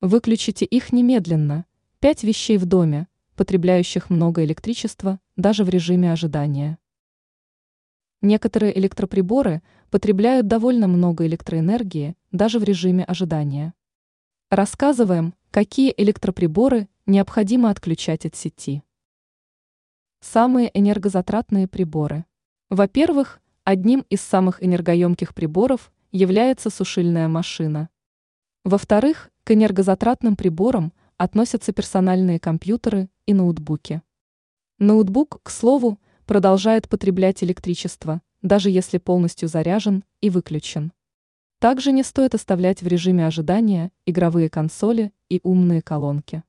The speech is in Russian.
Выключите их немедленно. Пять вещей в доме, потребляющих много электричества даже в режиме ожидания. Некоторые электроприборы потребляют довольно много электроэнергии даже в режиме ожидания. Рассказываем, какие электроприборы необходимо отключать от сети. Самые энергозатратные приборы. Во-первых, одним из самых энергоемких приборов является сушильная машина. Во-вторых, к энергозатратным приборам относятся персональные компьютеры и ноутбуки. Ноутбук, к слову, продолжает потреблять электричество, даже если полностью заряжен и выключен. Также не стоит оставлять в режиме ожидания игровые консоли и умные колонки.